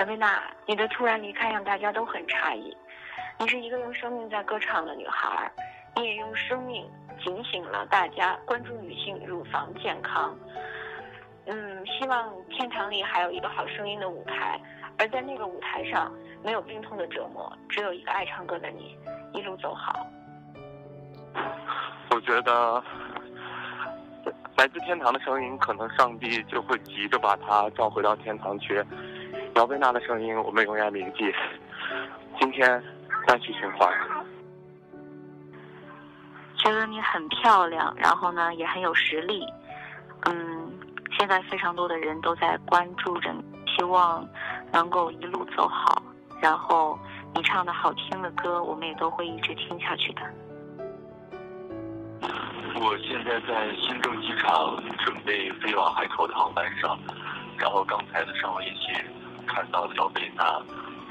姚贝娜，你的突然离开让大家都很诧异。你是一个用生命在歌唱的女孩，你也用生命警醒了大家关注女性乳房健康。嗯，希望天堂里还有一个好声音的舞台，而在那个舞台上没有病痛的折磨，只有一个爱唱歌的你，一路走好。我觉得来自天堂的声音，可能上帝就会急着把她召回到天堂去。姚贝娜的声音，我们永远铭记。今天单曲循环。觉得你很漂亮，然后呢也很有实力。嗯，现在非常多的人都在关注着你，希望能够一路走好。然后你唱的好听的歌，我们也都会一直听下去的。我现在在新郑机场，准备飞往海口的航班上。然后刚才的上微信，看到姚贝娜，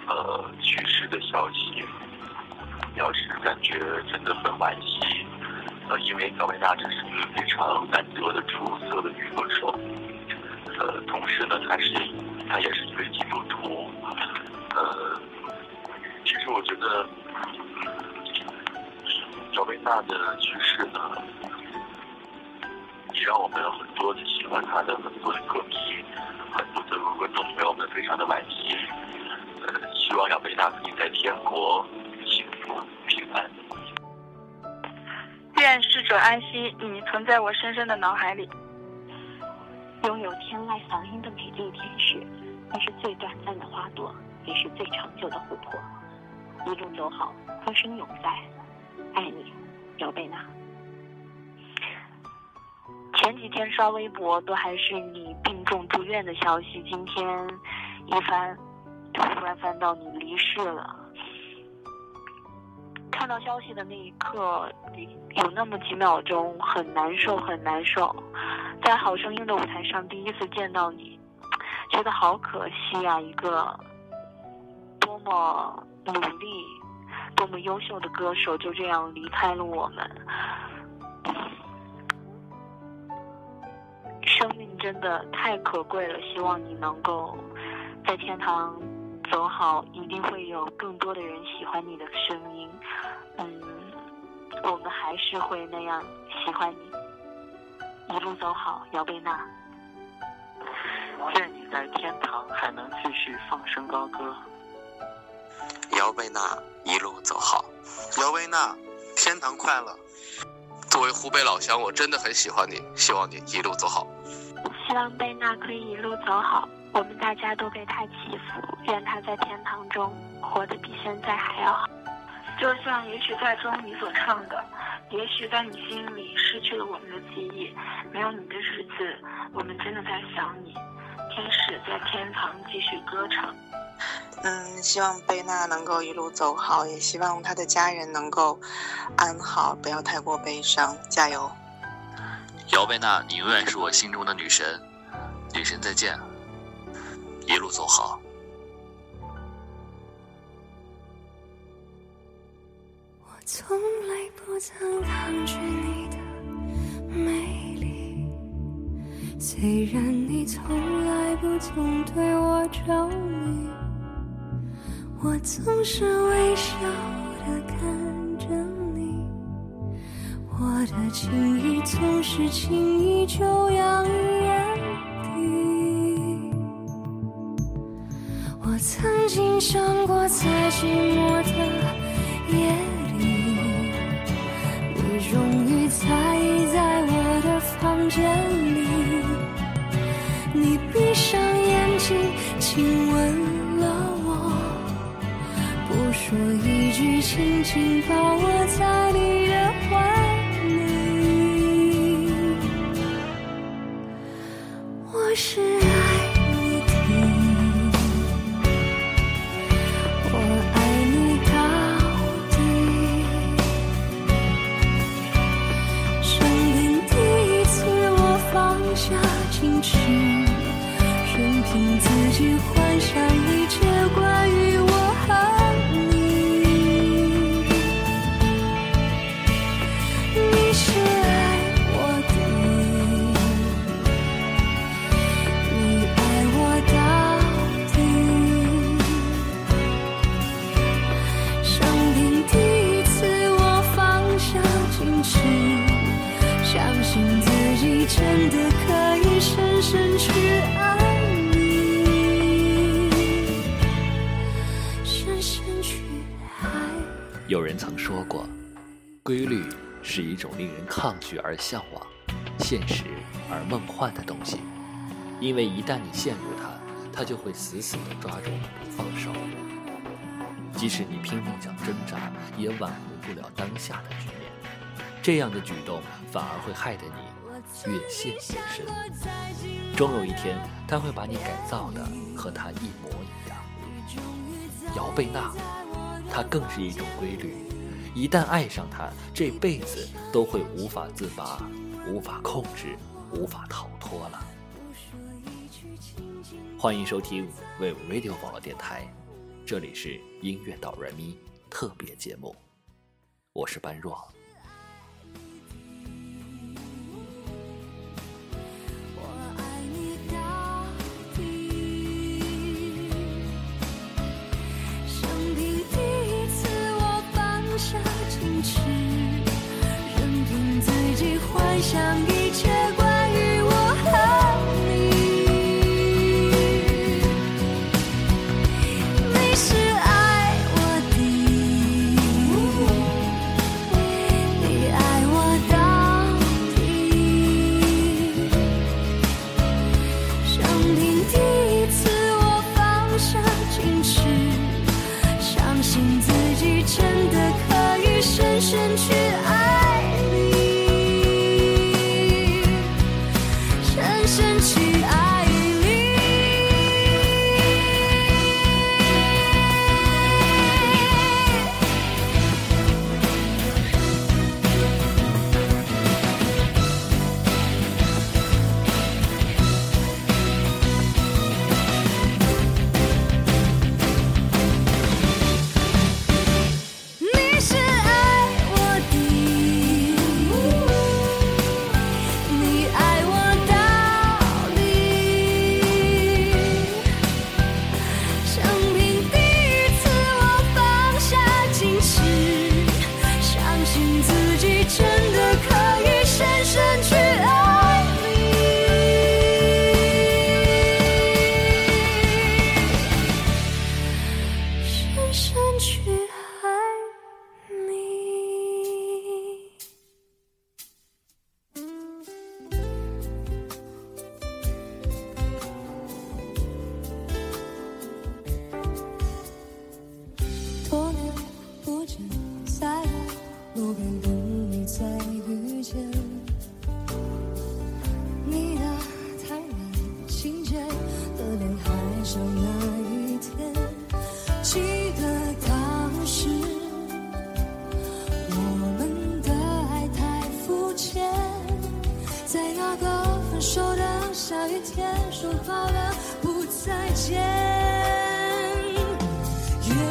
呃，去世的消息，表示感觉真的很惋惜。呃，因为姚贝娜真是一个非常难得的出色的女歌手，呃，同时呢，她是她也是一位基督徒。呃，其实我觉得姚贝娜的去世呢。也让我们有很多的欢他的很多的歌迷，很多的观众朋友们非常的惋惜。呃，希望姚贝娜可以在天国幸福平安。愿逝者安息，你存在我深深的脑海里。拥有天籁嗓音的美丽天使，你是最短暂的花朵，也是最长久的琥珀。一路走好，歌声永在，爱你，姚贝娜。前几天刷微博都还是你病重住院的消息，今天一翻，突然翻到你离世了。看到消息的那一刻，有那么几秒钟很难受，很难受。在好声音的舞台上第一次见到你，觉得好可惜呀！一个多么努力、多么优秀的歌手就这样离开了我们。真的太可贵了，希望你能够在天堂走好，一定会有更多的人喜欢你的声音。嗯，我们还是会那样喜欢你，一路走好，姚贝娜。愿你在天堂还能继续放声高歌。姚贝娜一路走好，姚贝娜天堂快乐。作为湖北老乡，我真的很喜欢你，希望你一路走好。希望贝娜可以一路走好，我们大家都给她祈福，愿她在天堂中活得比现在还要好。就像也许在中你所唱的，也许在你心里失去了我们的记忆，没有你的日子，我们真的在想你。天使在天堂继续歌唱。嗯，希望贝娜能够一路走好，也希望她的家人能够安好，不要太过悲伤，加油。姚贝娜，你永远是我心中的女神，女神再见，一路走好。我从来不曾抗拒你的美丽，虽然你从来不曾对我着迷，我总是微笑的看。的情意总是轻易就洋溢眼底。我曾经想过，在寂寞的夜里，你终于在意在我的房间里。你闭上眼睛，亲吻了我，不说一句，轻轻抱我在是有人曾说过，规律是一种令人抗拒而向往、现实而梦幻的东西，因为一旦你陷入它，它就会死死地抓住你不放手。即使你拼命想挣扎，也挽回不了当下的局面。这样的举动反而会害得你越陷越深。终有一天，他会把你改造的和他一模一样。姚贝娜，它更是一种规律，一旦爱上它，这辈子都会无法自拔、无法控制、无法逃脱了。欢迎收听 Wave Radio 网络电台，这里是音乐导人咪特别节目，我是般若。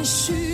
续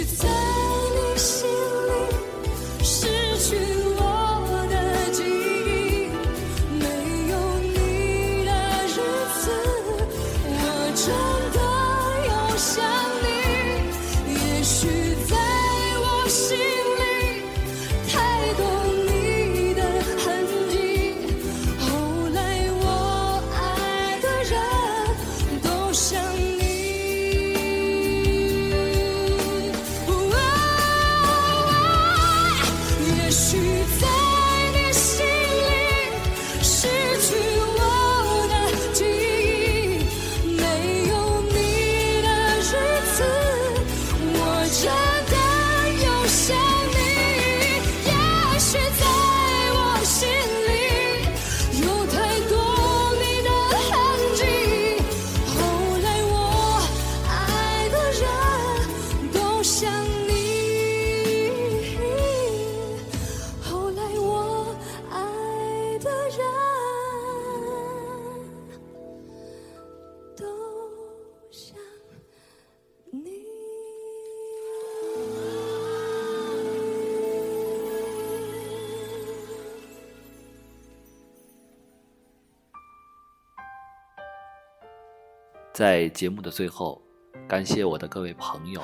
在节目的最后，感谢我的各位朋友，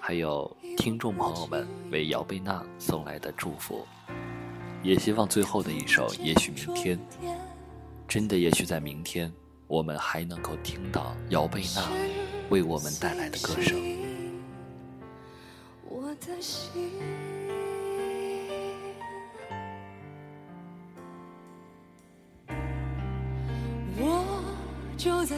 还有听众朋友们为姚贝娜送来的祝福，也希望最后的一首《也许明天》，真的也许在明天，我们还能够听到姚贝娜为我们带来的歌声。我的心。我就在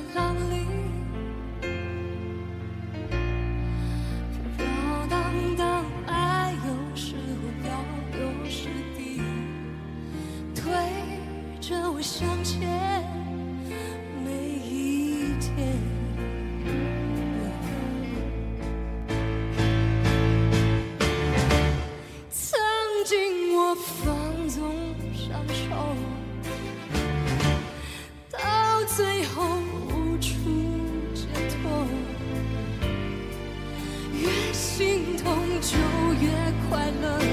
向前每一天。曾经我放纵享受，到最后无处解脱，越心痛就越快乐。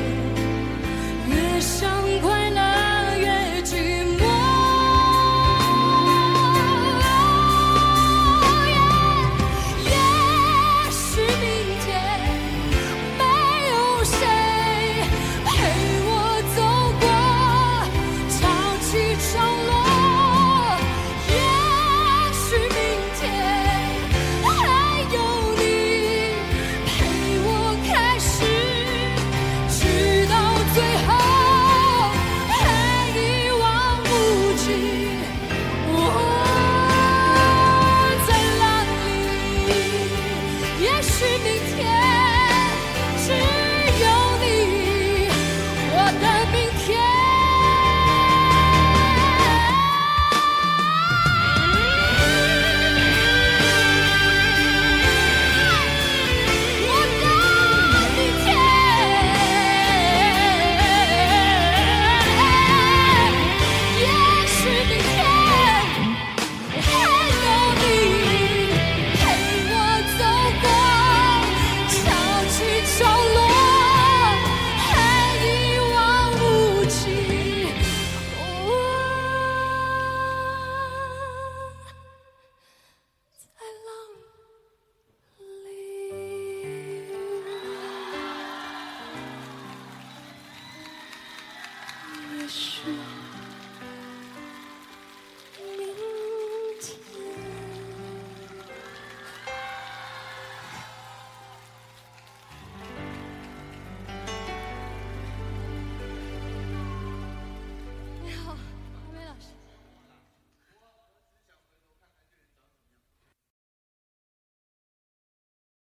question.